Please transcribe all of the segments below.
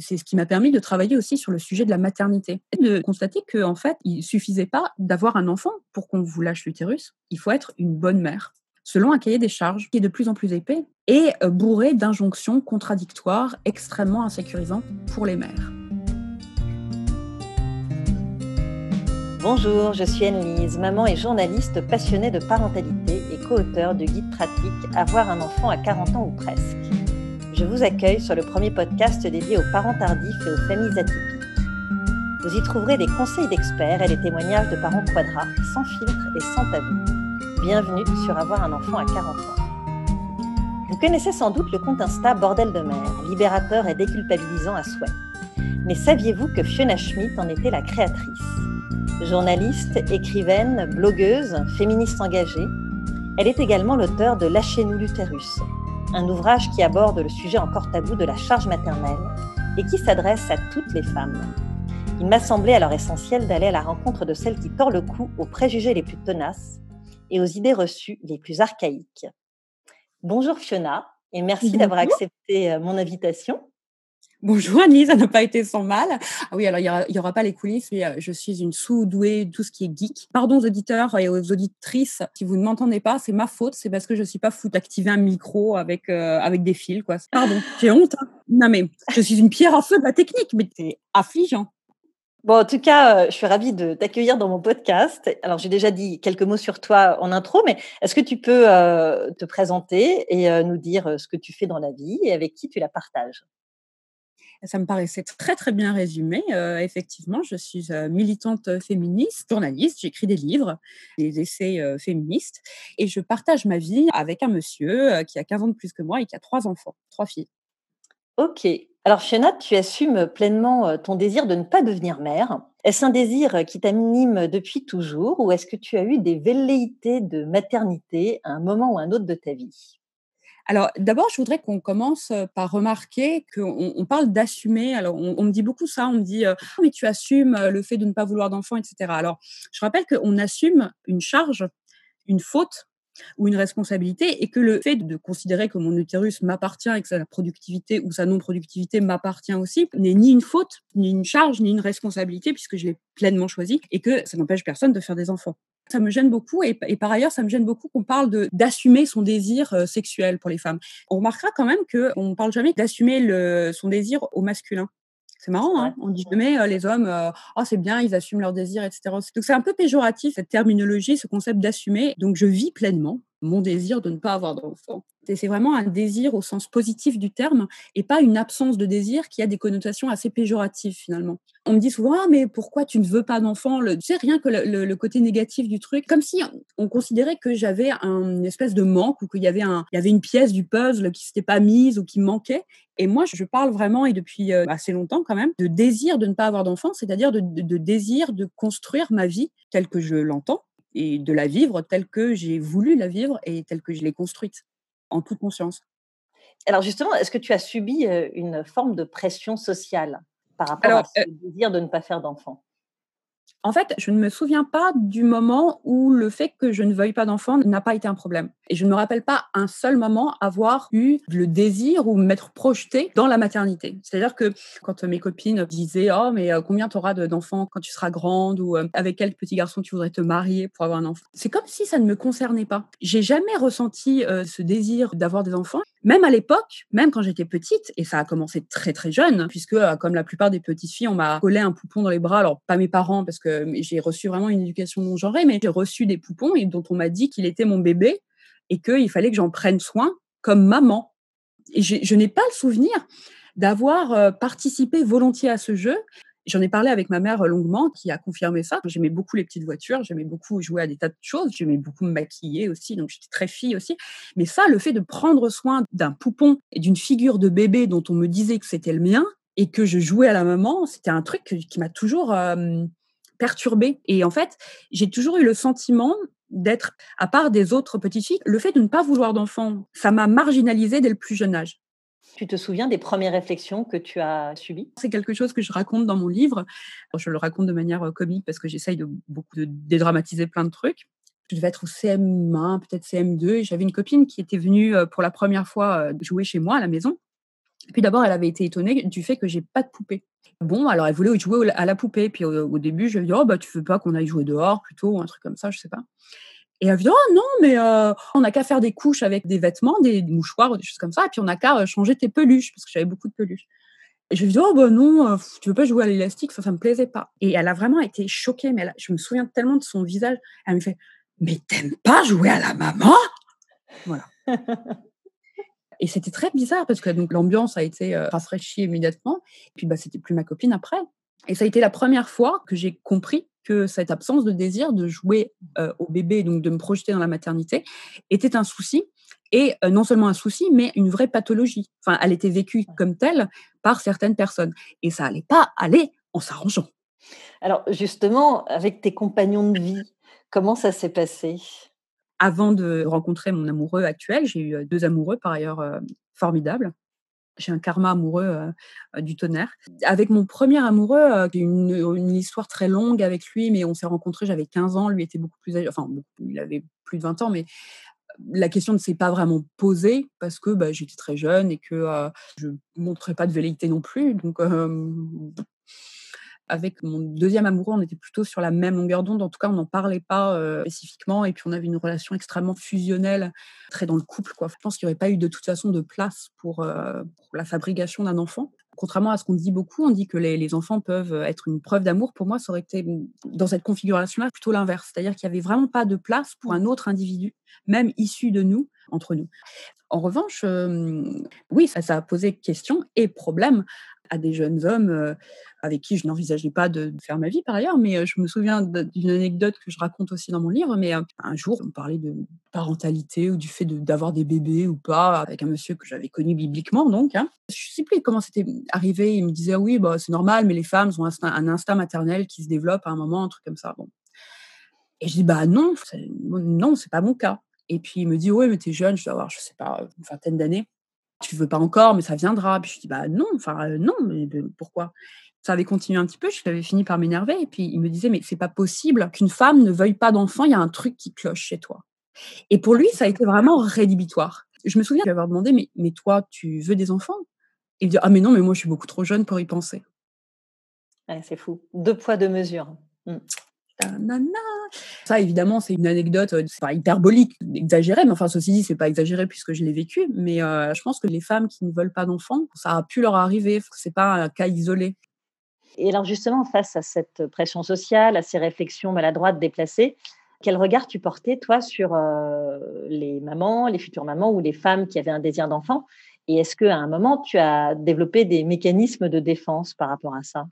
C'est ce qui m'a permis de travailler aussi sur le sujet de la maternité. Et de constater qu'en en fait, il suffisait pas d'avoir un enfant pour qu'on vous lâche l'utérus. Il faut être une bonne mère selon un cahier des charges qui est de plus en plus épais et euh, bourré d'injonctions contradictoires extrêmement insécurisants pour les mères. Bonjour, je suis Anne-Lise, maman et journaliste passionnée de parentalité et co-auteur du guide pratique Avoir un enfant à 40 ans ou presque. Je vous accueille sur le premier podcast dédié aux parents tardifs et aux familles atypiques. Vous y trouverez des conseils d'experts et des témoignages de parents quadras, sans filtre et sans tabou bienvenue sur Avoir un enfant à 40 ans. Vous connaissez sans doute le compte Insta Bordel de mer, libérateur et déculpabilisant à souhait. Mais saviez-vous que Fiona Schmidt en était la créatrice? Journaliste, écrivaine, blogueuse, féministe engagée, elle est également l'auteur de Lâchez-nous l'utérus, un ouvrage qui aborde le sujet encore tabou de la charge maternelle et qui s'adresse à toutes les femmes. Il m'a semblé alors essentiel d'aller à la rencontre de celles qui tordent le cou aux préjugés les plus tenaces et aux idées reçues les plus archaïques. Bonjour Fiona, et merci d'avoir accepté euh, mon invitation. Bonjour Annie, ça n'a pas été sans mal. Ah oui, alors il n'y aura, pas les coulisses, euh, je suis une sous-douée, tout ce qui est geek. Pardon aux auditeurs et aux auditrices, si vous ne m'entendez pas, c'est ma faute, c'est parce que je ne suis pas fou d'activer un micro avec, euh, avec des fils. Quoi. Pardon, j'ai honte. Hein. Non mais je suis une pierre à feu de la technique, mais c'est affligeant. Bon, en tout cas, euh, je suis ravie de t'accueillir dans mon podcast. Alors, j'ai déjà dit quelques mots sur toi en intro, mais est-ce que tu peux te présenter et nous dire ce que tu fais dans la vie et avec qui tu la partages? Ça me paraissait très très bien résumé. effectivement, je suis militante féministe, journaliste, j'écris des livres, des essais féministes, et je partage ma vie avec un monsieur qui a 15 ans de plus que moi et qui a trois enfants, trois filles. Ok. Alors Fiona, tu assumes pleinement euh, ton désir de ne pas devenir mère. Est-ce un désir euh, qui t'anime depuis toujours ou est-ce que tu as eu des velléités de maternité à un moment ou un autre de ta vie? Alors, d'abord, je voudrais qu'on commence euh, par remarquer qu'on on parle d'assumer. Alors, on, me dit beaucoup ça. On me dit, ah, mais tu assumes le fait de ne pas vouloir d'enfant, etc. Alors, je rappelle qu'on assume une charge, une faute ou une responsabilité et que le fait de considérer que mon utérus m'appartient et que sa productivité ou sa non-productivité m'appartient aussi n'est ni une faute, ni une charge, ni une responsabilité puisque je l'ai pleinement choisi et que ça n'empêche personne de faire des enfants. Ça me gêne beaucoup et, par ailleurs, ça me gêne beaucoup qu'on parle de d'assumer son désir euh, sexuel pour les femmes. On remarquera quand même qu'on ne parle jamais d'assumer son désir au masculin. C'est marrant, hein on dit jamais euh, les hommes, euh, oh c'est bien, ils assument leurs désirs, etc. Donc c'est un peu péjoratif cette terminologie, ce concept d'assumer. Donc je vis pleinement mon désir de ne pas avoir d'enfant. C'est vraiment un désir au sens positif du terme et pas une absence de désir qui a des connotations assez péjoratives finalement. On me dit souvent ah, mais pourquoi tu ne veux pas d'enfant? Tu sais rien que le, côté négatif du truc, comme si on considérait que j'avais un, une espèce de manque ou qu'il y avait y avait une pièce du puzzle qui s'était pas mise ou qui manquait. Et moi, je parle vraiment, et depuis euh, assez longtemps quand même, de désir de ne pas avoir d'enfant, c'est-à-dire de désir de construire ma vie telle que je l'entends, et de la vivre telle que j'ai voulu la vivre et telle que je l'ai construite, en toute conscience. Alors justement, est-ce que tu as subi une forme de pression sociale par rapport à ce désir de ne pas faire d'enfant? En fait, je ne me souviens pas du moment où le fait que je ne veuille pas d'enfant n'a pas été un problème. Et je ne me rappelle pas un seul moment avoir eu le désir ou m'être projetée dans la maternité. C'est-à-dire que quand mes copines disaient Oh, mais euh, combien tu auras d'enfants quand tu seras grande ou euh, avec quel petit garçon tu voudrais te marier pour avoir un enfant? C'est comme si ça ne me concernait pas. J'ai jamais ressenti euh, ce désir d'avoir des enfants. Même à l'époque, même quand j'étais petite, et ça a commencé très très jeune, puisque comme la plupart des petites filles, on m'a collé un poupon dans les bras. Alors pas mes parents, parce que j'ai reçu vraiment une éducation non genrée, mais j'ai reçu des poupons et dont on m'a dit qu'il était mon bébé et qu'il fallait que j'en prenne soin comme maman. Et je n'ai pas le souvenir d'avoir euh, participé volontiers à ce jeu. J'en ai parlé avec ma mère longuement, qui a confirmé ça. J'aimais beaucoup les petites voitures, j'aimais beaucoup jouer à des tas de choses, j'aimais beaucoup me maquiller aussi, donc j'étais très fille aussi. Mais ça, le fait de prendre soin d'un poupon et d'une figure de bébé dont on me disait que c'était le mien et que je jouais à la maman, c'était un truc qui m'a toujours euh, perturbée. Et en fait, j'ai toujours eu le sentiment d'être, à part des autres petites filles, le fait de ne pas vouloir d'enfant, ça m'a marginalisée dès le plus jeune âge. Tu te souviens des premières réflexions que tu as subies? C'est quelque chose que je raconte dans mon livre. Je le raconte de manière euh, comique parce que j'essaye de beaucoup de dédramatiser plein de trucs. Je devais être au CM1, peut-être CM2, et j'avais une copine qui était venue euh, pour la première fois euh, jouer chez moi à la maison. Puis d'abord, elle avait été étonnée du fait que j'ai pas de poupée. Bon, alors elle voulait jouer à la poupée. Puis au, début, je lui ai dit, oh, bah, tu veux pas qu'on aille jouer dehors plutôt, ou un truc comme ça, je sais pas. Et elle me dit, oh non, mais on n'a qu'à faire des couches avec des vêtements, des, mouchoirs, des choses comme ça, et puis on n'a qu'à changer tes peluches, parce que j'avais beaucoup de peluches. Et je lui ai dit, oh bah non, tu veux pas jouer à l'élastique, ça, ça me plaisait pas. Et elle a vraiment été choquée, mais je me souviens tellement de son visage. Elle me fait, mais t'aimes pas jouer à la maman? Voilà. et c'était très bizarre parce que donc l'ambiance a été rafraîchie immédiatement. Et puis bah c'était plus ma copine après. Et ça a été la première fois que j'ai compris que cette absence de désir de jouer au bébé, donc de me projeter dans la maternité, était un souci. Et non seulement un souci, mais une vraie pathologie. Enfin, elle était vécue comme telle par certaines personnes. Et ça n'allait pas aller en s'arrangeant. Alors justement, avec tes compagnons de vie, comment ça s'est passé? Avant de rencontrer mon amoureux actuel, j'ai eu deux amoureux par ailleurs formidables j'ai un karma amoureux du tonnerre. Avec mon premier amoureux, j'ai une, une histoire très longue avec lui, mais on s'est rencontrés, j'avais 15 ans, lui était beaucoup plus âgé, enfin, il avait plus de 20 ans, mais la question ne s'est pas vraiment posée parce que bah, j'étais très jeune et que je ne montrais pas de velléité non plus. Donc, avec mon deuxième amoureux, on était plutôt sur la même longueur d'onde. En tout cas, on n'en parlait pas spécifiquement. Et puis, on avait une relation extrêmement fusionnelle, très dans le couple. Je pense qu'il n'y aurait pas eu de toute façon de place pour, la fabrication d'un enfant. Contrairement à ce qu'on dit beaucoup, on dit que les, enfants peuvent être une preuve d'amour. Pour moi, ça aurait été, dans cette configuration-là, plutôt l'inverse. C'est-à-dire qu'il n'y avait vraiment pas de place pour un autre individu, même issu de nous, entre nous. En revanche, oui, ça, ça a posé question et problème à des jeunes hommes avec qui je n'envisageais pas de, faire ma vie par ailleurs, mais je me souviens d'une anecdote que je raconte aussi dans mon livre, mais un jour, on parlait de parentalité ou du fait d'avoir des bébés ou pas avec un monsieur que j'avais connu bibliquement, donc. Hein. Je ne sais plus comment c'était arrivé, il me disait, ah oui, bah, c'est normal, mais les femmes ont un instinct, maternel qui se développe à un moment, un truc comme ça. Bon. Et je dis, bah non, non, c'est pas mon cas. Et puis il me dit, oui, mais t'es jeune, je dois avoir, je sais pas, une vingtaine d'années tu veux pas encore, mais ça viendra. Puis je dis, bah non, enfin non, mais pourquoi? Ça avait continué un petit peu, j'avais fini par m'énerver. Et puis il me disait, mais c'est pas possible qu'une femme ne veuille pas d'enfant, il y a un truc qui cloche chez toi. Et pour lui, ça a été vraiment rédhibitoire. Je me souviens lui avoir demandé, mais, mais toi, tu veux des enfants? Il me dit, ah mais non, mais moi je suis beaucoup trop jeune pour y penser. c'est fou. Deux poids, deux mesures. Mmh. Ça, évidemment, c'est une anecdote, c'est pas hyperbolique, exagérée, mais enfin, ceci dit, c'est pas exagéré puisque je l'ai vécu. Mais je pense que les femmes qui ne veulent pas d'enfants, ça a pu leur arriver. C'est pas un cas isolé. Et alors, justement, face à cette pression sociale, à ces réflexions maladroites, déplacées, quel regard tu portais, toi, sur les mamans, les futures mamans ou les femmes qui avaient un désir d'enfant? Et est-ce qu'à un moment, tu as développé des mécanismes de défense par rapport à ça?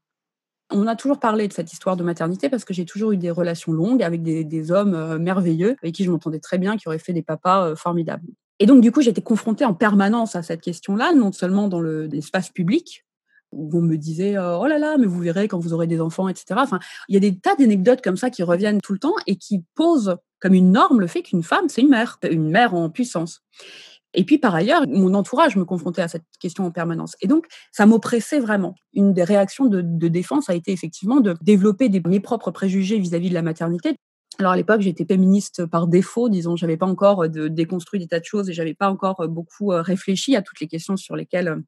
On a toujours parlé de cette histoire de maternité parce que j'ai toujours eu des relations longues avec des, hommes merveilleux avec qui je m'entendais très bien, qui auraient fait des papas formidables. Et donc, du coup, j'étais confrontée en permanence à cette question-là, non seulement dans l'espace public, où on me disait oh là là, mais vous verrez quand vous aurez des enfants, etc. Enfin, il y a des tas d'anecdotes comme ça qui reviennent tout le temps et qui posent comme une norme le fait qu'une femme, c'est une mère, une mère en puissance. Et puis par ailleurs, mon entourage me confrontait à cette question en permanence. Et donc, ça m'oppressait vraiment. Une des réactions de, défense a été effectivement de développer mes propres préjugés vis-à-vis de la maternité. Alors à l'époque, j'étais féministe par défaut, disons, j'avais pas encore de, déconstruit des tas de choses et j'avais pas encore beaucoup réfléchi à toutes les questions sur lesquelles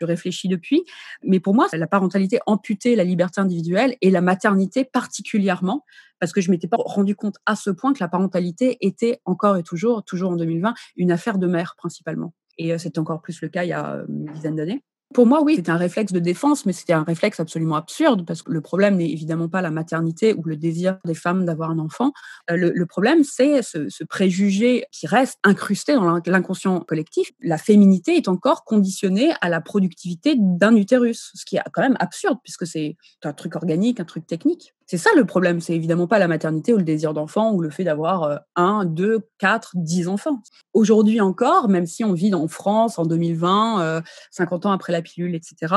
je réfléchis depuis. Mais pour moi, la parentalité amputait la liberté individuelle et la maternité particulièrement, parce que je m'étais pas rendu compte à ce point que la parentalité était encore et toujours, toujours en 2020, une affaire de mère principalement. Et c'était encore plus le cas il y a une dizaine d'années. Pour moi, oui, c'était un réflexe de défense, mais c'était un réflexe absolument absurde parce que le problème n'est évidemment pas la maternité ou le désir des femmes d'avoir un enfant. Euh, le, problème, c'est ce, préjugé qui reste incrusté dans l'inconscient collectif. La féminité est encore conditionnée à la productivité d'un utérus, ce qui est quand même absurde puisque c'est un truc organique, un truc technique. C'est ça le problème, c'est évidemment pas la maternité ou le désir d'enfant ou le fait d'avoir euh, un, deux, quatre, dix enfants. Aujourd'hui encore, même si on vit en France en 2020, 50 euh, ans après la pilule, etc.,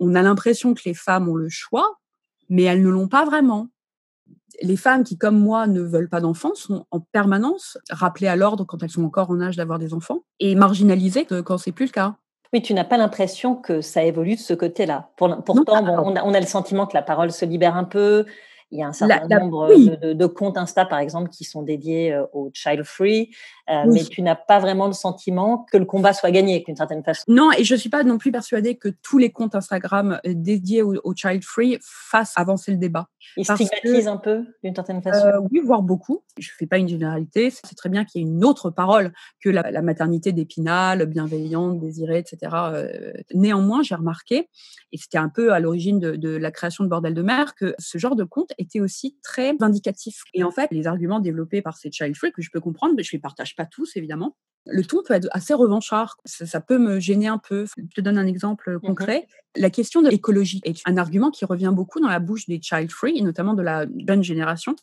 on a l'impression que les femmes ont le choix, mais elles ne l'ont pas vraiment. Les femmes qui, comme moi, ne veulent pas d'enfants sont en permanence rappelées à l'ordre quand elles sont encore en âge d'avoir des enfants et marginalisées quand c'est plus le cas. Oui, tu n'as pas l'impression que ça évolue de ce côté-là. Pourtant, on, a, le sentiment que la parole se libère un peu. Il y a un certain nombre de, comptes Insta, par exemple, qui sont dédiés euh, au child free. Euh, mais tu n'as pas vraiment le sentiment que le combat soit gagné d'une certaine façon. Non, et je suis pas non plus persuadée que tous les comptes Instagram euh, dédiés au, child free fassent avancer le débat. Ils stigmatisent un peu d'une certaine façon. oui, voire beaucoup. Je fais pas une généralité. C'est très bien qu'il y ait une autre parole que la, maternité d'épinal, bienveillante, désirée, etc. néanmoins, j'ai remarqué, et c'était un peu à l'origine de, de la création de Bordel de Mer, que ce genre de compte était aussi très vindicatif. Et en fait, les arguments développés par ces child free que je peux comprendre, mais je les partage pas tous évidemment. Le ton peut être assez revanchard. Ça, peut me gêner un peu. Je te donne un exemple mmh concret. La question de l'écologie est un argument qui revient beaucoup dans la bouche des child free, et notamment de la jeune génération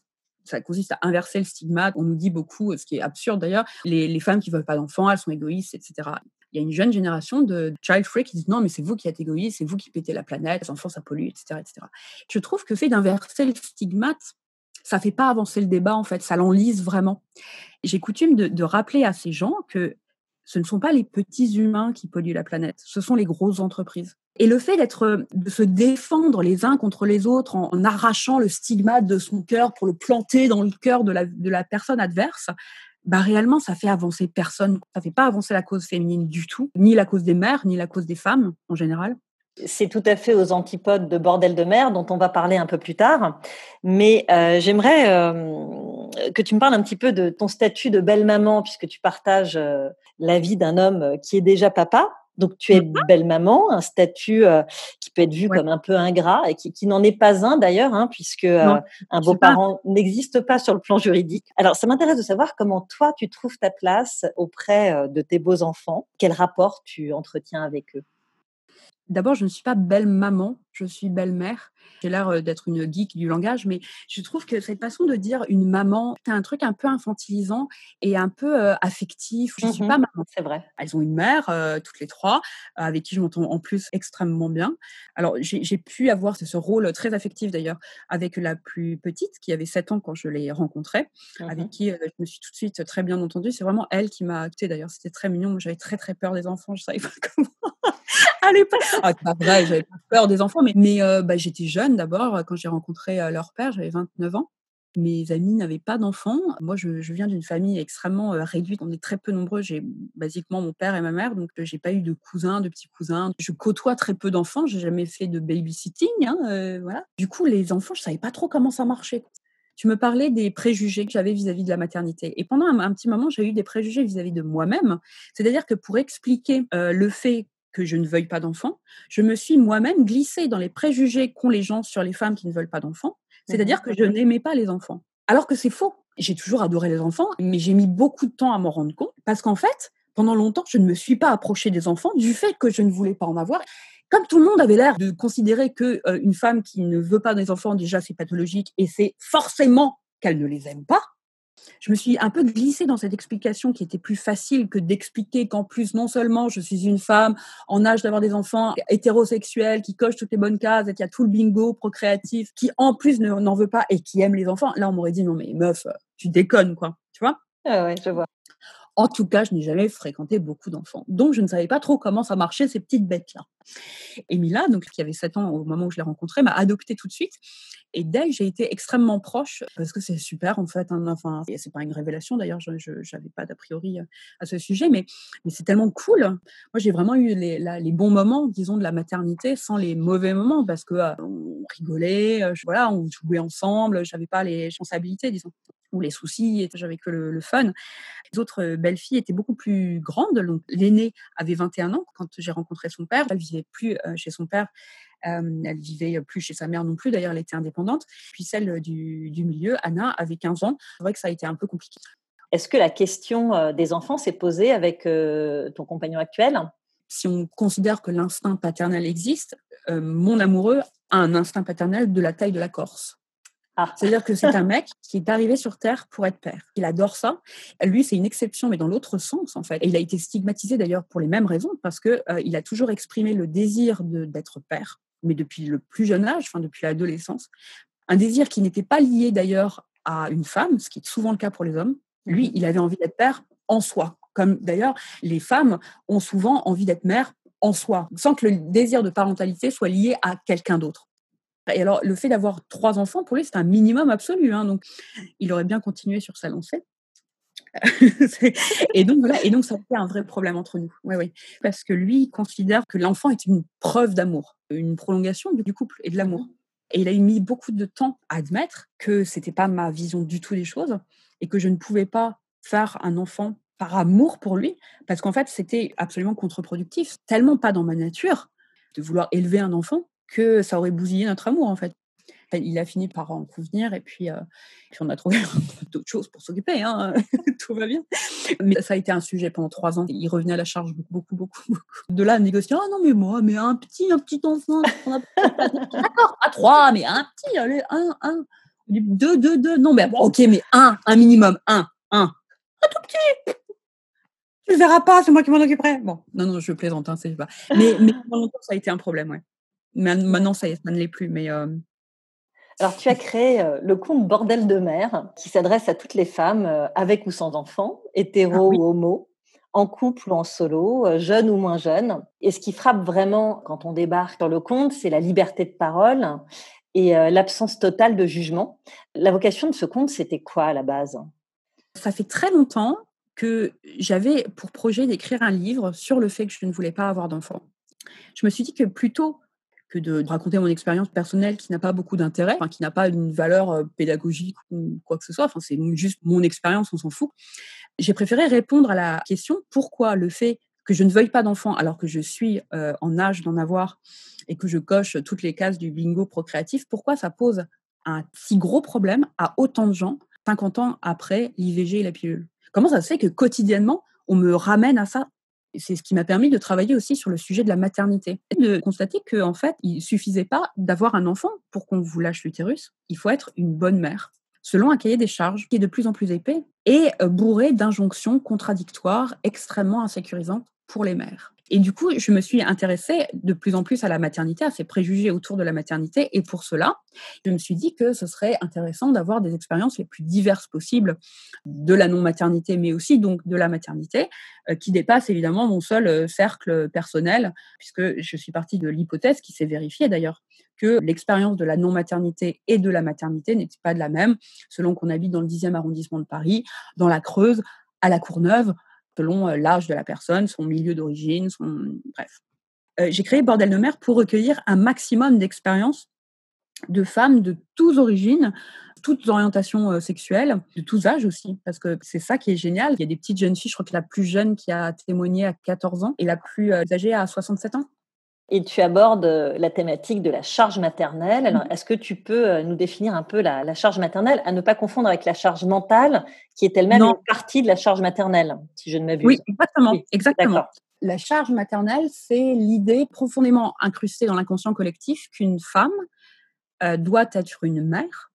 ça consiste à inverser le stigma. On nous dit beaucoup, ce qui est absurde d'ailleurs, les, les femmes qui veulent pas d'enfants, elles sont égoïstes, etc. Il y a une jeune génération de child free qui disent non, mais c'est vous qui êtes égoïste, c'est vous qui pétez la planète, les enfants ça pollue, etc., etc. Je trouve que fait d'inverser le stigmate, ça fait pas avancer le débat en fait, ça l'enlise vraiment. J'ai coutume de, rappeler à ces gens que ce ne sont pas les petits humains qui polluent la planète, ce sont les grosses entreprises. Et le fait d'être, de se défendre les uns contre les autres en, arrachant le stigmate de son cœur pour le planter dans le cœur de la, de la personne adverse, bah réellement, ça fait avancer personne. Ça fait pas avancer la cause féminine du tout, ni la cause des mères, ni la cause des femmes en général. C'est tout à fait aux antipodes de Bordel de mer dont on va parler un peu plus tard. Mais euh, j'aimerais euh, que tu me parles un petit peu de ton statut de belle-maman, puisque tu partages euh, la vie d'un homme qui est déjà papa. Donc tu es mmh belle maman, un statut qui peut être vu comme un peu ingrat et qui, n'en est pas un d'ailleurs, hein, puisque un beau-parent n'existe pas sur le plan juridique. Alors ça m'intéresse de savoir comment toi tu trouves ta place auprès de tes beaux enfants, quel rapport tu entretiens avec eux? D'abord, je ne suis pas belle maman, je suis belle-mère. J'ai l'air d'être une geek du langage, mais je trouve que cette façon de dire une maman, c'est un truc un peu infantilisant et un peu affectif. Je ne suis pas mmh maman. C'est vrai. Elles ont une mère, toutes les trois, avec qui je m'entends en plus extrêmement bien. Alors, j'ai pu avoir ce, rôle très affectif d'ailleurs avec la plus petite, qui avait 7 ans quand je l'ai rencontrée, mmh avec qui je me suis tout de suite très bien entendue. C'est vraiment elle qui m'a actée d'ailleurs. C'était très mignon. J'avais très très peur des enfants. Je savais pas comment allez pas. Ah, pas vrai, j'avais pas peur des enfants, mais, bah, j'étais jeune d'abord. Quand j'ai rencontré leur père, j'avais 29 ans. Mes amis n'avaient pas d'enfants. Moi, je, viens d'une famille extrêmement réduite. On est très peu nombreux. J'ai basiquement mon père et ma mère, donc j'ai pas eu de cousins, de petits cousins. Je côtoie très peu d'enfants. J'ai jamais fait de babysitting. Hein, voilà. Du coup, les enfants, je savais pas trop comment ça marchait. Tu me parlais des préjugés que j'avais vis-à-vis de la maternité. Et pendant un, petit moment, j'ai eu des préjugés vis-à-vis de moi-même. C'est-à-dire que pour expliquer le fait que je ne veuille pas d'enfants, je me suis moi-même glissée dans les préjugés qu'ont les gens sur les femmes qui ne veulent pas d'enfants, c'est-à-dire que je n'aimais pas les enfants. Alors que c'est faux. J'ai toujours adoré les enfants, mais j'ai mis beaucoup de temps à m'en rendre compte parce qu'en fait, pendant longtemps, je ne me suis pas approchée des enfants du fait que je ne voulais pas en avoir. Comme tout le monde avait l'air de considérer que euh, une femme qui ne veut pas des enfants, déjà, c'est pathologique et c'est forcément qu'elle ne les aime pas je me suis un peu glissée dans cette explication qui était plus facile que d'expliquer qu'en plus, non seulement je suis une femme en âge d'avoir des enfants hétérosexuels, qui coche toutes les bonnes cases et qui a tout le bingo procréatif, qui en plus n'en veut pas et qui aime les enfants. Là, on m'aurait dit non, mais meuf, tu déconnes, quoi. Tu vois? Ah ouais, je vois. En tout cas, je n'ai jamais fréquenté beaucoup d'enfants. Donc, je ne savais pas trop comment ça marchait, ces petites bêtes-là. Et Mila, donc, qui avait 7 ans au moment où je l'ai rencontrée, m'a adoptée tout de suite. Et d'elle, j'ai été extrêmement proche parce que c'est super, en fait. Hein, enfin, c'est pas une révélation d'ailleurs, je n'avais pas d'a priori euh, à ce sujet, mais, c'est tellement cool. Moi, j'ai vraiment eu les, bons moments, disons, de la maternité sans les mauvais moments parce que euh, rigolait, euh, voilà, on jouait ensemble, j'avais pas les responsabilités, disons ou les soucis, j'avais que le, fun. Les autres belles filles étaient beaucoup plus grandes. Donc, l'aînée avait 21 ans quand j'ai rencontré son père. Elle vivait plus chez son père. elle vivait plus chez sa mère non plus. D'ailleurs, elle était indépendante. Puis celle du, du milieu, Anna, avait 15 ans. C'est vrai que ça a été un peu compliqué. Est-ce que la question des enfants s'est posée avec ton compagnon actuel? Si on considère que l'instinct paternel existe, mon amoureux a un instinct paternel de la taille de la Corse. Ah. C'est-à-dire que c'est un mec qui est arrivé sur Terre pour être père. Il adore ça. Lui, c'est une exception, mais dans l'autre sens, en fait. Et il a été stigmatisé d'ailleurs pour les mêmes raisons, parce qu'il euh, il a toujours exprimé le désir d'être père, mais depuis le plus jeune âge, enfin depuis l'adolescence. Un désir qui n'était pas lié d'ailleurs à une femme, ce qui est souvent le cas pour les hommes. Lui, mhm. il avait envie d'être père en soi. Comme d'ailleurs, les femmes ont souvent envie d'être mère en soi, sans que le désir de parentalité soit lié à quelqu'un d'autre. Et alors, le fait d'avoir trois enfants, pour lui, c'est un minimum absolu. Hein, donc, il aurait bien continué sur sa lancée. et donc voilà, et donc ça a été un vrai problème entre nous. Oui, oui, parce que lui considère que l'enfant est une preuve d'amour, une prolongation du couple et de l'amour. Mmh et il a mis beaucoup de temps à admettre que c'était pas ma vision du tout des choses et que je ne pouvais pas faire un enfant par amour pour lui, parce qu'en fait, c'était absolument contre-productif, tellement pas dans ma nature de vouloir élever un enfant que ça aurait bousillé notre amour, en fait il a fini par en convenir et puis, euh, puis on a trouvé d'autres choses pour s'occuper. Hein, tout va bien. Mais ça a été un sujet pendant trois ans. Il revenait à la charge beaucoup, beaucoup, beaucoup. De là, à négocier Ah non, mais moi, mais un petit, un petit enfant. D'accord, pas trois, mais un petit, allez, un, un. Deux, deux, deux. Non, mais bon, ok, mais un, un minimum, un, un. Un tout petit tu le verras pas, c'est moi qui m'en occuperai. Bon, non, non, je plaisante, hein, c'est pas. Mais, mais pendant longtemps, ça a été un problème, ouais. Maintenant, ça, ça ne l'est plus. Mais, euh, alors, tu as créé le compte Bordel de mer qui s'adresse à toutes les femmes avec ou sans enfants, hétéro ah ou homo, en couple ou en solo, jeunes ou moins jeunes. Et ce qui frappe vraiment quand on débarque sur le compte, c'est la liberté de parole et l'absence totale de jugement. La vocation de ce compte, c'était quoi à la base? Ça fait très longtemps que j'avais pour projet d'écrire un livre sur le fait que je ne voulais pas avoir d'enfants. Je me suis dit que plutôt que de raconter mon expérience personnelle qui n'a pas beaucoup d'intérêt, enfin, qui n'a pas une valeur euh, pédagogique ou quoi que ce soit. Enfin, c'est juste mon expérience, on s'en fout. J'ai préféré répondre à la question pourquoi le fait que je ne veuille pas d'enfant alors que je suis euh, en âge d'en avoir et que je coche toutes les cases du bingo procréatif, pourquoi ça pose un si gros problème à autant de gens 50 ans après l'IVG et la pilule? Comment ça se fait que quotidiennement, on me ramène à ça c'est ce qui m'a permis de travailler aussi sur le sujet de la maternité. Et de constater qu'en en fait, il suffisait pas d'avoir un enfant pour qu'on vous lâche l'utérus. Il faut être une bonne mère, selon un cahier des charges qui est de plus en plus épais et euh, bourré d'injonctions contradictoires extrêmement insécurisantes pour les mères. Et du coup, je me suis intéressée de plus en plus à la maternité, à ces préjugés autour de la maternité. Et pour cela, je me suis dit que ce serait intéressant d'avoir des expériences les plus diverses possibles de la non-maternité, mais aussi donc de la maternité, euh, qui dépasse évidemment mon seul euh, cercle personnel, puisque je suis partie de l'hypothèse qui s'est vérifiée d'ailleurs que l'expérience de la non-maternité et de la maternité n'était pas de la même, selon qu'on habite dans le 10e arrondissement de Paris, dans la Creuse, à la Courneuve, selon l'âge de la personne, son milieu d'origine, son bref. j'ai créé Bordel de mer pour recueillir un maximum d'expériences de femmes de toutes origines, toutes orientations sexuelles, de tous âges aussi, parce que c'est ça qui est génial. Il y a des petites jeunes filles, je crois que la plus jeune qui a témoigné à 14 ans et la plus âgée à 67 ans. Et tu abordes euh, la thématique de la charge maternelle. Alors, mmh. est-ce que tu peux euh, nous définir un peu la, charge maternelle, à ne pas confondre avec la charge mentale, qui est elle-même une partie de la charge maternelle, si je ne m'abuse? Oui, exactement. exactement. La charge maternelle, c'est l'idée profondément incrustée dans l'inconscient collectif qu'une femme euh, doit être une mère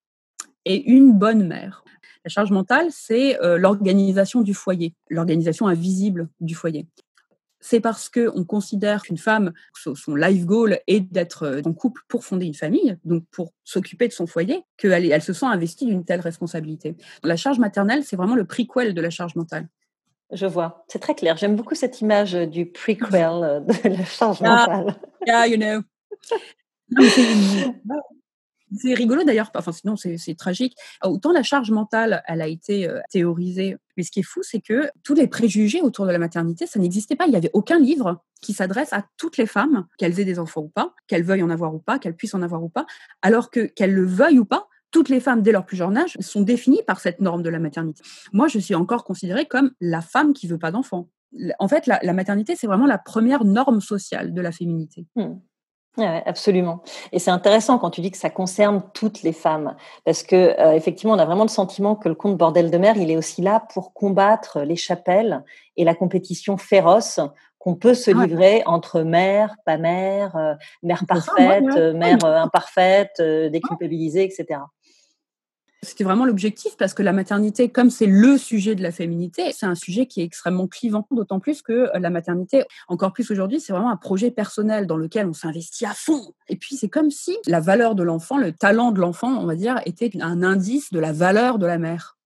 et une bonne mère. La charge mentale, c'est l'organisation du foyer, l'organisation invisible du foyer c'est parce qu'on considère qu'une femme, son life goal est d'être euh, en couple pour fonder une famille, donc pour s'occuper de son foyer, qu'elle elle se sent investie d'une telle responsabilité. La charge maternelle, c'est vraiment le prequel de la charge mentale. Je vois, c'est très clair. J'aime beaucoup cette image du prequel euh, de la charge mentale. Yeah, you know. C'est rigolo d'ailleurs, enfin sinon c'est tragique. Autant la charge mentale, elle a été euh, théorisée, mais ce qui est fou, c'est que tous les préjugés autour de la maternité, ça n'existait pas. Il n'y avait aucun livre qui s'adresse à toutes les femmes, qu'elles aient des enfants ou pas, qu'elles veuillent en avoir ou pas, qu'elles puissent en avoir ou pas, alors que qu'elles le veuillent ou pas, toutes les femmes dès leur plus jeune âge sont définies par cette norme de la maternité. Moi, je suis encore considérée comme la femme qui veut pas d'enfant. En fait, la, maternité, c'est vraiment la première norme sociale de la féminité. Hmm. Ouais, absolument. Et c'est intéressant quand tu dis que ça concerne toutes les femmes, parce que euh, effectivement, on a vraiment le sentiment que le conte bordel de mer, il est aussi là pour combattre les chapelles et la compétition féroce qu'on peut se livrer entre mère, pas mère, euh, mère parfaite, mère euh, imparfaite, déculpabilisée, etc. C'était vraiment l'objectif parce que la maternité, comme c'est le sujet de la féminité, c'est un sujet qui est extrêmement clivant, d'autant plus que euh, la maternité, encore plus aujourd'hui, c'est vraiment un projet personnel dans lequel on s'investit à fond. Et puis c'est comme si la valeur de l'enfant, le talent de l'enfant, on va dire, était un indice de la valeur de la mère.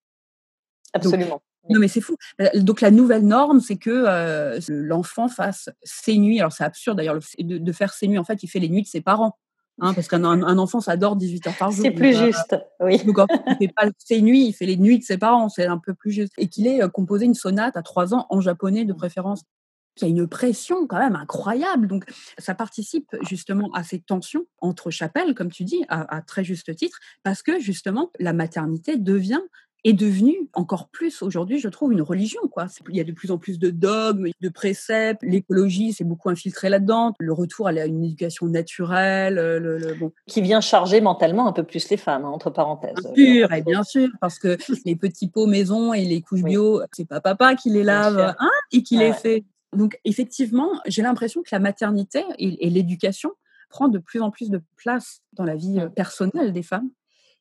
Absolument. non mais c'est fou. Euh, donc la nouvelle norme, c'est que euh, l'enfant fasse ses nuits. Alors c'est absurde d'ailleurs de, de, faire ses nuits. En fait, il fait les nuits de ses parents. Hein, parce qu'un enfant, ça dort 18 heures par jour. C'est plus juste, oui. Donc, en fait, il fait pas ses nuits, il fait les nuits de ses parents, c'est un peu plus juste. Et qu'il ait composé une sonate à 3 ans en japonais de préférence il y a une pression quand même incroyable. Donc, ça participe justement à ces tensions entre chapelles, comme tu dis, à, très juste titre, parce que justement, la maternité devient est devenue encore plus aujourd'hui, je trouve, une religion. Quoi. Il y a de plus en plus de dogmes, de préceptes. L'écologie, c'est beaucoup infiltré là-dedans. Le retour à une éducation naturelle. Euh, le, bon. Qui vient charger mentalement un peu plus les femmes, hein, entre parenthèses. Bien sûr, et bien sûr, parce que les petits pots maison et les couches bio, c'est pas papa qui les lave hein, et qui les fait. Donc, effectivement, j'ai l'impression que la maternité et, l'éducation prend de plus en plus de place dans la vie euh, personnelle des femmes.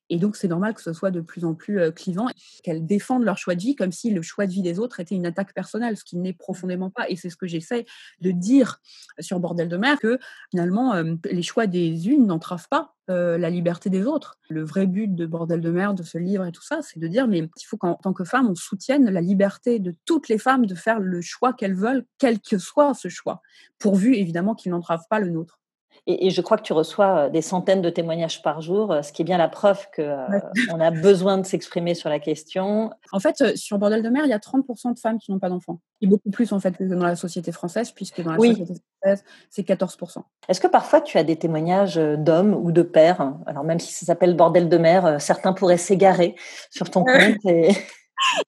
Et donc, c'est normal que ce soit de plus en plus clivant, qu'elles défendent leur choix de vie comme si le choix de vie des autres était une attaque personnelle, ce qui n'est profondément pas. Et c'est ce que j'essaie de dire sur Bordel de mer, que finalement, les choix des unes n'entravent pas la liberté des autres. Le vrai but de Bordel de mer, de ce livre et tout ça, c'est de dire, mais il faut qu'en tant que femme, on soutienne la liberté de toutes les femmes de faire le choix qu'elles veulent, quel que soit ce choix, pourvu évidemment qu'il n'entrave pas le nôtre. Et, je crois que tu reçois euh, des centaines de témoignages par jour, euh, ce qui est bien la preuve qu'on euh, a besoin de s'exprimer sur la question. En fait, sur Bordel de mer, il y a 30% de femmes qui n'ont pas d'enfants. Et beaucoup plus en fait que dans la société française, puisque dans la société française, c'est 14%. Est-ce que parfois tu as des témoignages d'hommes ou de pères? Alors même si ça s'appelle Bordel de mer, certains pourraient s'égarer sur ton compte. Et...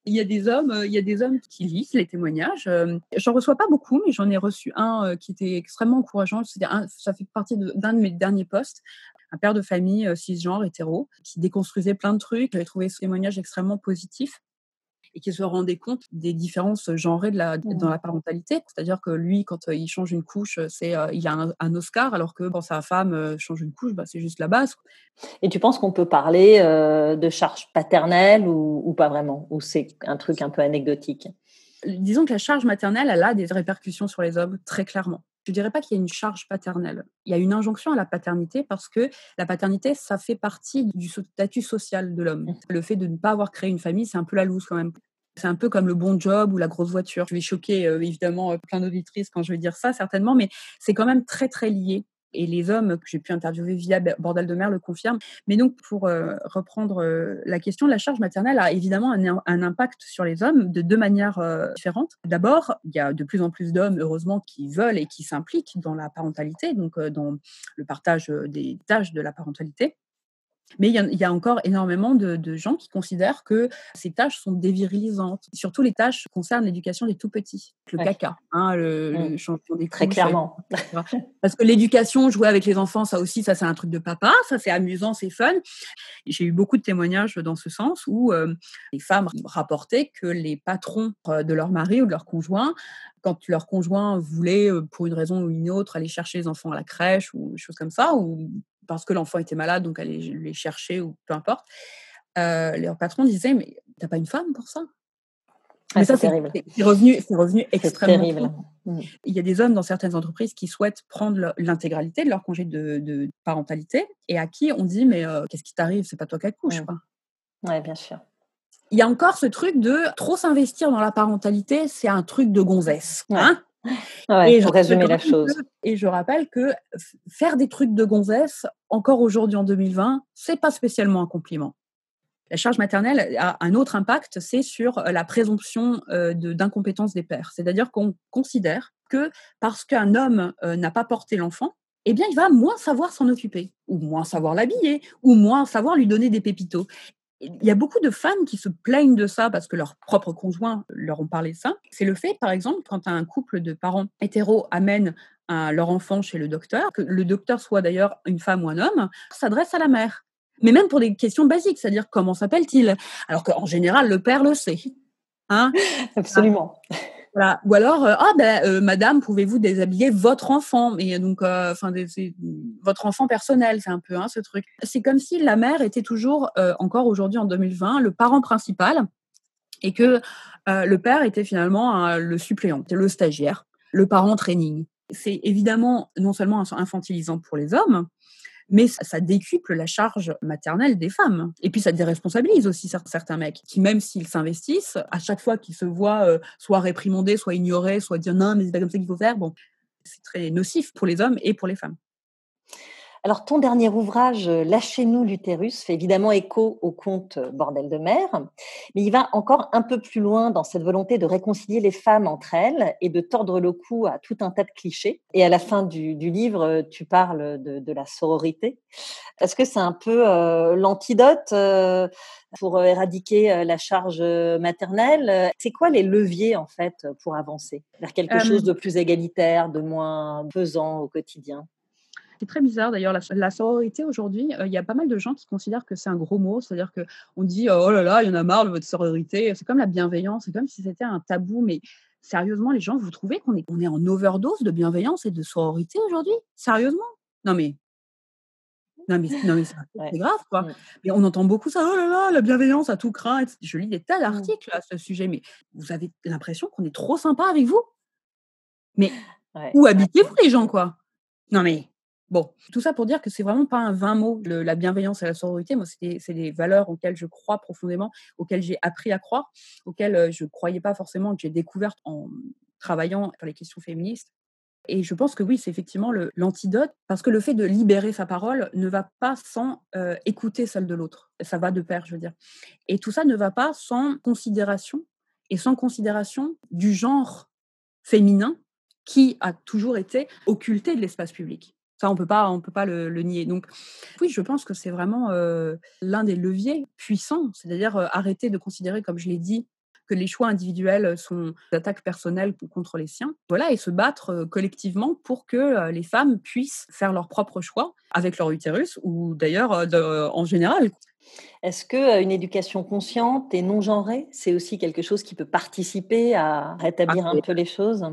Il y a des hommes, euh, il y a des hommes qui lisent les témoignages. Euh, j'en reçois pas beaucoup, mais j'en ai reçu un euh, qui était extrêmement encourageant. ça fait partie d'un de, mes derniers posts. Un père de famille cisgenre hétéro qui déconstruisait plein de trucs. J'avais trouvé ce témoignage extrêmement positif et qui se rendait compte des différences genrées de la, dans mmh. la parentalité. C'est-à-dire que lui, quand il change une couche, c'est il a un, Oscar, alors que quand sa femme change une couche, bah, c'est juste la base. Et tu penses qu'on peut parler de charge paternelle ou, ou pas vraiment? Ou c'est un truc un peu anecdotique? Disons que la charge maternelle, elle a des répercussions sur les hommes, très clairement. Je ne dirais pas qu'il y a une charge paternelle. Il y a une injonction à la paternité parce que la paternité, ça fait partie du statut social de l'homme. Mmh. Le fait de ne pas avoir créé une famille, c'est un peu la loose quand même. C'est un peu comme le bon job ou la grosse voiture. Je vais choquer euh, évidemment euh, plein d'auditrices quand je vais dire ça, certainement, mais c'est quand même très très lié et les hommes que j'ai pu interviewer via Bordel de mer le confirment. Mais donc, pour euh, reprendre la question, la charge maternelle a évidemment un, impact sur les hommes de deux manières différentes. D'abord, il y a de plus en plus d'hommes, heureusement, qui veulent et qui s'impliquent dans la parentalité, donc dans le partage des tâches de la parentalité. Mais il y, a, encore énormément de, gens qui considèrent que ces tâches sont dévirilisantes. Surtout les tâches qui concernent l'éducation des tout petits. Le caca, hein, le, mmh. changement des Très clairement. Parce que l'éducation, jouer avec les enfants, ça aussi, ça c'est un truc de papa, ça c'est amusant, c'est fun. J'ai eu beaucoup de témoignages dans ce sens où euh, les femmes rapportaient que les patrons euh, de leur mari ou de leur conjoint quand leur conjoint voulait, euh, pour une raison ou une autre, aller chercher les enfants à la crèche ou des choses comme ça, ou parce que l'enfant était malade, donc aller les chercher ou peu importe. Euh, leur patron disait mais t'as pas une femme pour ça? Mais ça c'est revenu, c'est revenu extrêmement. Terrible. Mmh. Il y a des hommes dans certaines entreprises qui souhaitent prendre l'intégralité de leur congé de, parentalité et à qui on dit mais euh, qu'est-ce qui t'arrive? C'est pas toi qui accouches. Mmh. Oui, bien sûr. Il y a encore ce truc de trop s'investir dans la parentalité, c'est un truc de gonzesse. Hein? Et pour résumer la chose. et je rappelle que faire des trucs de gonzesse, encore aujourd'hui en 2020, c'est pas spécialement un compliment. La charge maternelle a un autre impact, c'est sur euh, la présomption euh, d'incompétence des pères. C'est-à-dire qu'on considère que parce qu'un homme euh, n'a pas porté l'enfant, eh bien, il va moins savoir s'en occuper, ou moins savoir l'habiller, ou moins savoir lui donner des pépitos il y a beaucoup de femmes qui se plaignent de ça parce que leurs propres conjoints leur ont parlé de ça. C'est le fait, par exemple, quand un couple de parents hétéros amène leur enfant chez le docteur, que le docteur soit d'ailleurs une femme ou un homme, s'adresse à la mère. Mais même pour des questions basiques, c'est-à-dire comment s'appelle-t-il? Alors qu'en général, le père le sait. Hein? Absolument. Ou alors, euh, ah ben, euh, madame, pouvez-vous déshabiller votre enfant? Mais donc, euh, enfin, votre enfant personnel, c'est un peu hein, ce truc. C'est comme si la mère était toujours, encore aujourd'hui en 2020, le parent principal et que le père était finalement le suppléant, le stagiaire, le parent training. C'est évidemment non seulement infantilisant pour les hommes, mais ça, décuple la charge maternelle des femmes. Et puis ça déresponsabilise aussi certains mecs qui, même s'ils s'investissent, à chaque fois qu'ils se voient euh, soit réprimandés, soit ignorés, soit dire non, mais c'est pas comme ça qu'il faut faire, bon, c'est très nocif pour les hommes et pour les femmes. Alors, ton dernier ouvrage, euh, Lâchez-nous l'utérus, fait évidemment écho au conte euh, Bordel de mer, mais il va encore un peu plus loin dans cette volonté de réconcilier les femmes entre elles et de tordre le cou à tout un tas de clichés. Et à la fin du, livre, euh, tu parles de, la sororité. Est-ce que c'est un peu l'antidote pour éradiquer la charge maternelle? C'est quoi les leviers, en fait, pour avancer vers quelque chose de plus égalitaire, de moins pesant au quotidien? C'est très bizarre d'ailleurs, la, sororité aujourd'hui, euh, il y a pas mal de gens qui considèrent que c'est un gros mot, c'est-à-dire qu'on dit oh là là, il y en a marre de votre sororité, c'est comme la bienveillance, c'est comme si c'était un tabou, mais sérieusement, les gens, vous trouvez qu'on est, on est en overdose de bienveillance et de sororité aujourd'hui? Sérieusement? Non mais. Non mais, non mais c'est grave quoi. Mais on entend beaucoup ça, oh là là, la bienveillance à tout craint. Je lis des tas mmh. d'articles à ce sujet, mais vous avez l'impression qu'on est trop sympa avec vous? Mais où habitez-vous les gens quoi? Non mais Bon, tout ça pour dire que c'est vraiment pas un vain mot, la bienveillance et la sororité. Moi, c'est des, valeurs auxquelles je crois profondément, auxquelles j'ai appris à croire, auxquelles euh, je ne croyais pas forcément, que j'ai découvertes en travaillant sur les questions féministes. Et je pense que oui, c'est effectivement l'antidote, parce que le fait de libérer sa parole ne va pas sans euh, écouter celle de l'autre. Ça va de pair, je veux dire. Et tout ça ne va pas sans considération, et sans considération du genre féminin qui a toujours été occulté de l'espace public. Ça, on peut pas, on peut pas le, nier. Donc, oui, je pense que c'est vraiment l'un des leviers puissants, c'est-à-dire arrêter de considérer, comme je l'ai dit, que les choix individuels sont des attaques personnelles contre les siens. Voilà, et se battre collectivement pour que les femmes puissent faire leurs propres choix avec leur utérus ou d'ailleurs en général. Est-ce que une éducation consciente et non genrée, c'est aussi quelque chose qui peut participer à rétablir un peu les choses?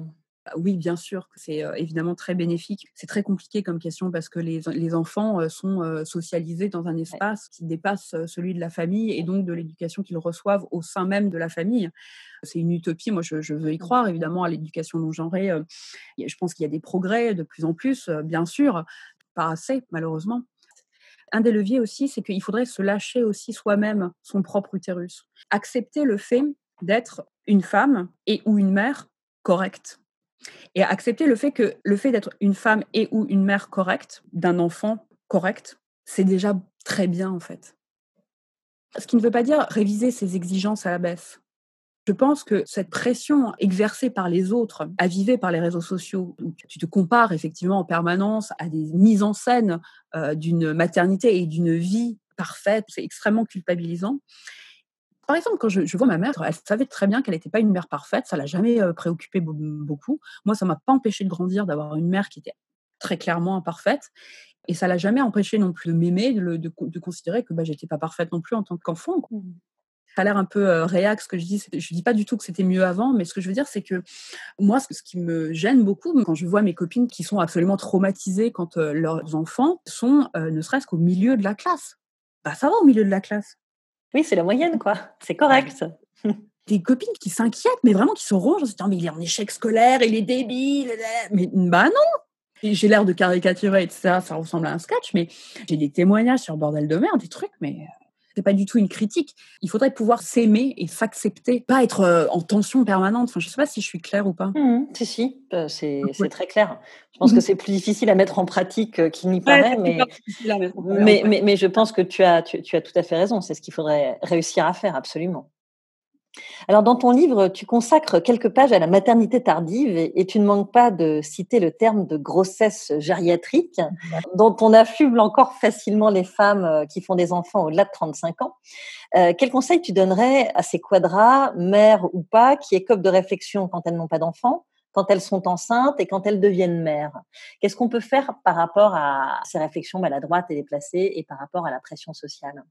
Oui, bien sûr, c'est évidemment très bénéfique. C'est très compliqué comme question parce que les, enfants sont socialisés dans un espace qui dépasse celui de la famille et donc de l'éducation qu'ils reçoivent au sein même de la famille. C'est une utopie. Moi, je, veux y croire évidemment à l'éducation non genrée. Je pense qu'il y a des progrès de plus en plus, bien sûr, pas assez malheureusement. Un des leviers aussi, c'est qu'il faudrait se lâcher aussi soi-même son propre utérus. Accepter le fait d'être une femme et ou une mère correcte et accepter le fait que le fait d'être une femme et ou une mère correcte, d'un enfant correct, c'est déjà très bien en fait. Ce qui ne veut pas dire réviser ses exigences à la baisse. Je pense que cette pression exercée par les autres, avivée par les réseaux sociaux, tu te compares effectivement en permanence à des mises en scène euh, d'une maternité et d'une vie parfaite, c'est extrêmement culpabilisant. Par exemple, quand je, vois ma mère, elle savait très bien qu'elle n'était pas une mère parfaite, ça l'a jamais préoccupée beaucoup. Moi, ça m'a pas empêché de grandir, d'avoir une mère qui était très clairement imparfaite. Et ça l'a jamais empêché non plus de m'aimer, de, considérer que bah, j'étais pas parfaite non plus en tant qu'enfant. Mmh. Ça a l'air un peu réac ce que je dis. Je dis pas du tout que c'était mieux avant, mais ce que je veux dire, c'est que moi, ce qui me gêne beaucoup, quand je vois mes copines qui sont absolument traumatisées quand leurs enfants sont ne serait-ce qu'au milieu de la classe. Bah, ça va au milieu de la classe. Oui, c'est la moyenne, quoi. C'est correct. Des copines qui s'inquiètent, mais vraiment qui se rongent en se disant, mais il est en échec scolaire, il est débile. Mais bah non J'ai l'air de caricaturer, etc. Ça ressemble à un sketch, mais j'ai des témoignages sur Bordel de merde, des trucs, mais euh, c'est pas du tout une critique. Il faudrait pouvoir s'aimer et s'accepter, pas être euh, en tension permanente. Enfin, je sais pas si je suis claire ou pas. Mmh, si, si, euh, c'est très clair. Je pense que c'est plus difficile à mettre en pratique euh, qu'il n'y paraît, mais, mais, mais, mais, je pense que tu as, tu, tu as tout à fait raison. C'est ce qu'il faudrait réussir à faire, absolument. Alors, dans ton livre, tu consacres quelques pages à la maternité tardive et, tu ne manques pas de citer le terme de grossesse gériatrique, dont on affuble encore facilement les femmes euh, qui font des enfants au-delà de 35 ans. Euh, quel conseil tu donnerais à ces quadras, mères ou pas, qui écopent de réflexion quand elles n'ont pas d'enfants quand elles sont enceintes et quand elles deviennent mères? Qu'est-ce qu'on peut faire par rapport à ces réflexions maladroites et déplacées et par rapport à la pression sociale?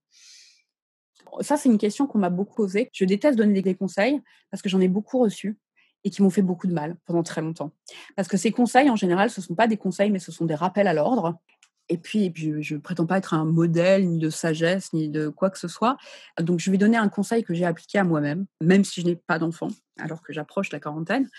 Ça, c'est une question qu'on m'a beaucoup posée. Je déteste donner des conseils parce que j'en ai beaucoup reçus et qui m'ont fait beaucoup de mal pendant très longtemps. Parce que ces conseils, en général, ce ne sont pas des conseils, mais ce sont des rappels à l'ordre. Et puis, je ne prétends pas être un modèle, ni de sagesse, ni de quoi que ce soit. Donc, je vais donner un conseil que j'ai appliqué à moi-même, même si je n'ai pas d'enfant, alors que j'approche la quarantaine.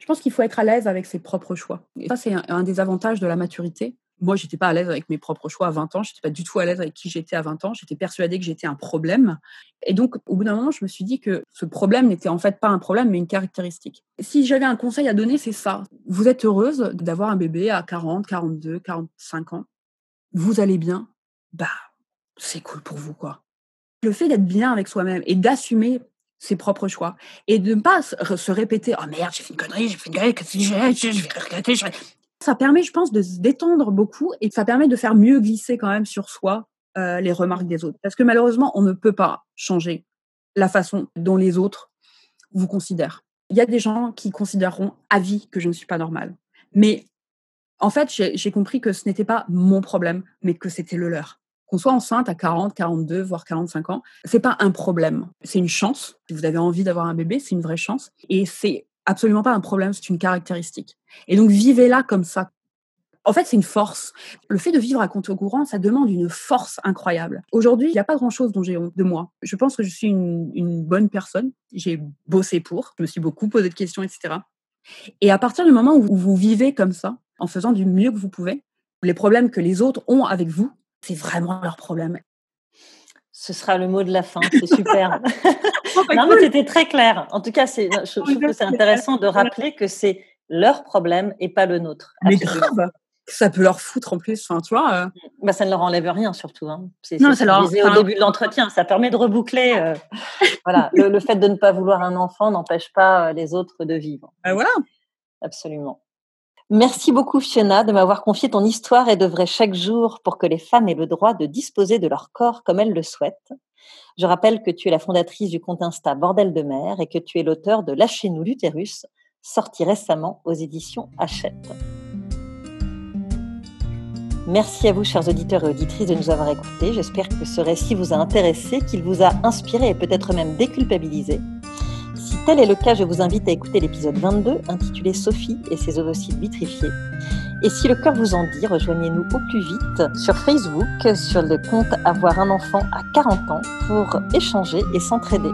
Je pense qu'il faut être à l'aise avec ses propres choix. Et ça, c'est un, des avantages de la maturité moi, j'étais pas à l'aise avec mes propres choix à 20 ans. J'étais pas du tout à l'aise avec qui j'étais à 20 ans. J'étais persuadée que j'étais un problème. Et donc, au bout d'un moment, je me suis dit que ce problème n'était en fait pas un problème, mais une caractéristique. Si j'avais un conseil à donner, c'est ça. Vous êtes heureuse d'avoir un bébé à 40, 42, 45 ans. Vous allez bien. Bah, c'est cool pour vous, quoi. Le fait d'être bien avec soi-même et d'assumer ses propres choix et de ne pas se répéter oh merde j'ai fait une connerie j'ai fait une connerie je vais regretter ça permet, je pense, de se détendre beaucoup et ça permet de faire mieux glisser quand même sur soi euh, les remarques des autres. Parce que malheureusement, on ne peut pas changer la façon dont les autres vous considèrent. Il y a des gens qui considéreront à vie que je ne suis pas normale. Mais en fait, j'ai compris que ce n'était pas mon problème, mais que c'était le leur. Qu'on soit enceinte à 40, 42, voire 45 ans, c'est pas un problème. C'est une chance. Si vous avez envie d'avoir un bébé, c'est une vraie chance. Et c'est absolument pas un problème, c'est une caractéristique. Et donc, vivez-la comme ça. En fait, c'est une force. Le fait de vivre à compte au courant, ça demande une force incroyable. Aujourd'hui, il n'y a pas grand-chose dont j'ai honte de moi. Je pense que je suis une, bonne personne. J'ai bossé pour. Je me suis beaucoup posé de questions, etc. Et à partir du moment où vous vivez comme ça, en faisant du mieux que vous pouvez, les problèmes que les autres ont avec vous, c'est vraiment leur problème. Ce sera le mot de la fin, c'est super. non, mais c'était très clair. En tout cas, c'est, je, trouve que c'est intéressant de rappeler que c'est leur problème et pas le nôtre. Mais grave ça peut leur foutre en plus. Enfin, tu vois. Euh. Bah, ça ne leur enlève rien, surtout. Hein. C'est non, ça leur au début de l'entretien. Ça permet de reboucler. Euh, voilà, le, fait de ne pas vouloir un enfant n'empêche pas euh, les autres de vivre. Bah, voilà. Absolument. Merci beaucoup Fiona de m'avoir confié ton histoire et d'œuvrer chaque jour pour que les femmes aient le droit de disposer de leur corps comme elles le souhaitent. Je rappelle que tu es la fondatrice du compte Insta Bordel de mer et que tu es l'auteur de Lâchez-nous l'utérus, sorti récemment aux éditions Hachette. Merci à vous, chers auditeurs et auditrices, de nous avoir écoutés. J'espère que ce récit vous a intéressé, qu'il vous a inspiré et peut-être même déculpabilisé. Si tel est le cas, je vous invite à écouter l'épisode 22 intitulé Sophie et ses ovocytes vitrifiés. Et si le cœur vous en dit, rejoignez-nous au plus vite sur Facebook, sur le compte Avoir un enfant à 40 ans pour échanger et s'entraider.